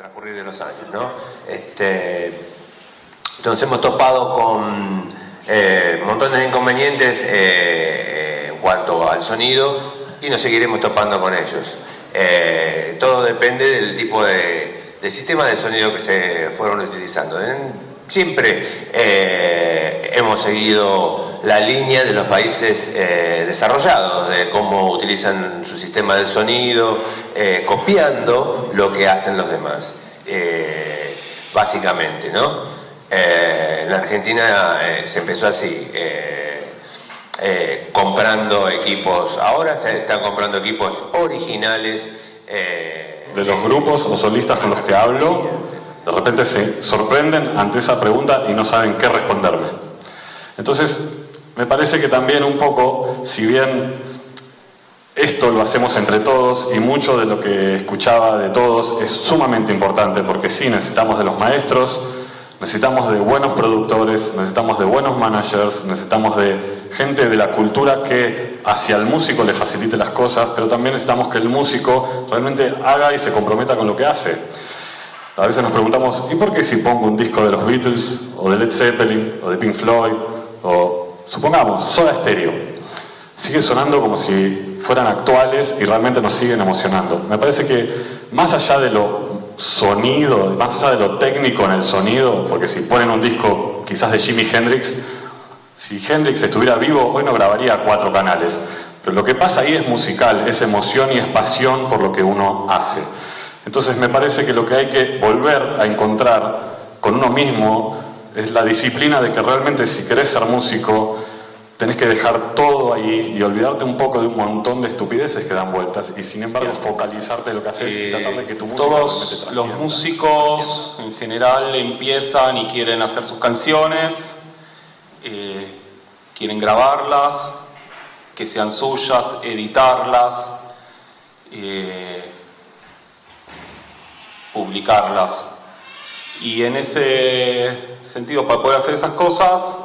transcurrir de los años, ¿no? Este, entonces hemos topado con eh, montones de inconvenientes eh, en cuanto al sonido y nos seguiremos topando con ellos. Eh, todo depende del tipo de, de sistema de sonido que se fueron utilizando. Siempre eh, hemos seguido la línea de los países eh, desarrollados, de cómo utilizan su sistema de sonido, eh, copiando lo que hacen los demás, eh, básicamente, ¿no? Eh, en Argentina eh, se empezó así, eh, eh, comprando equipos, ahora se están comprando equipos originales. de los grupos o solistas con los que hablo, de repente se sorprenden ante esa pregunta y no saben qué responderme. Entonces, me parece que también un poco, si bien esto lo hacemos entre todos y mucho de lo que escuchaba de todos es sumamente importante porque sí, necesitamos de los maestros, necesitamos de buenos productores, necesitamos de buenos managers, necesitamos de gente de la cultura que hacia el músico le facilite las cosas, pero también necesitamos que el músico realmente haga y se comprometa con lo que hace. A veces nos preguntamos, ¿y por qué si pongo un disco de los Beatles, o de Led Zeppelin, o de Pink Floyd, o supongamos, Soda Stereo, sigue sonando como si fueran actuales y realmente nos siguen emocionando? Me parece que más allá de lo sonido, más allá de lo técnico en el sonido, porque si ponen un disco quizás de Jimi Hendrix, si Hendrix estuviera vivo, hoy no grabaría cuatro canales. Pero lo que pasa ahí es musical, es emoción y es pasión por lo que uno hace. Entonces me parece que lo que hay que volver a encontrar con uno mismo es la disciplina de que realmente si querés ser músico, tenés que dejar todo ahí y olvidarte un poco de un montón de estupideces que dan vueltas y sin embargo focalizarte en lo que haces y tratar de que tu música Todos los músicos en general empiezan y quieren hacer sus canciones, eh, quieren grabarlas, que sean suyas, editarlas, eh, publicarlas. Y en ese sentido, para poder hacer esas cosas,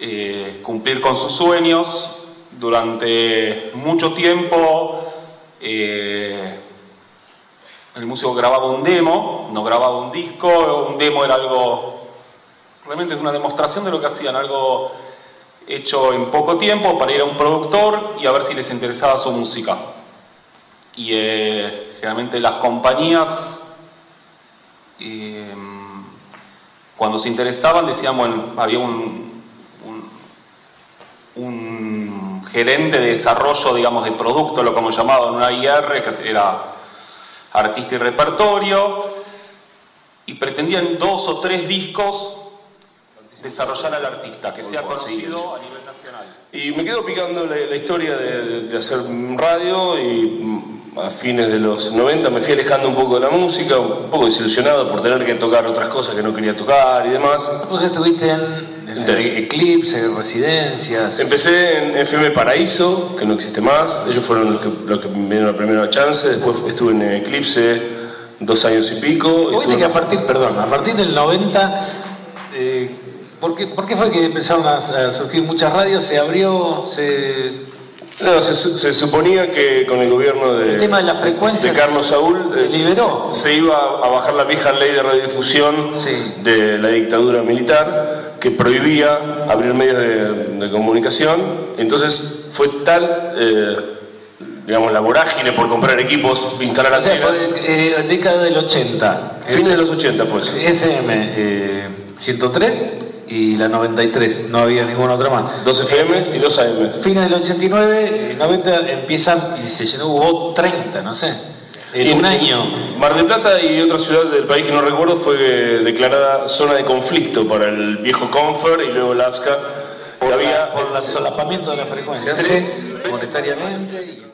eh, cumplir con sus sueños, durante mucho tiempo eh, el músico grababa un demo, no grababa un disco, un demo era algo, realmente una demostración de lo que hacían, algo hecho en poco tiempo para ir a un productor y a ver si les interesaba su música. Y eh, generalmente las compañías, cuando se interesaban, decían, bueno, había un, un gerente de desarrollo, digamos, de producto, lo como llamaban, una IR, que era artista y repertorio, y pretendían dos o tres discos desarrollar al artista, que sea conocido a nivel nacional. Y me quedo picando la, la historia de, de hacer radio y a fines de los 90 me fui alejando un poco de la música, un poco desilusionado por tener que tocar otras cosas que no quería tocar y demás. Vos estuviste en, Eclipse, Residencias. Empecé en FM Paraíso, que no existe más, ellos fueron los que, los que me dieron la primera chance, después estuve en Eclipse dos años y pico. Estuve que a partir, perdón, a partir del 90, eh, ¿por, qué, por qué fue que empezaron a, a surgir muchas radios? Se abrió, se... No, se, su- se suponía que con el gobierno de, El tema de las frecuencias de Carlos Saúl se eh, liberó. se, se iba a bajar la vieja ley de radiodifusión Sí. de la dictadura militar que prohibía abrir medios de, de comunicación. Entonces fue tal, eh, digamos, la vorágine por comprar equipos, instalar O sea, antenas. pues, eh, década del 80. Fines de los 80 fue eso. FM eh, 103 y la 93, no había ninguna otra más. 2 FM y 2 AM. Fines del 89, eh, 90 empiezan y se llenó, hubo 30, no sé, en Y un año. Mar del Plata y otra ciudad del país que no recuerdo fue eh, declarada zona de conflicto para el viejo Confer y luego el AFSCA. Por, había la- por el solapamiento de la frecuencia. Monetariamente.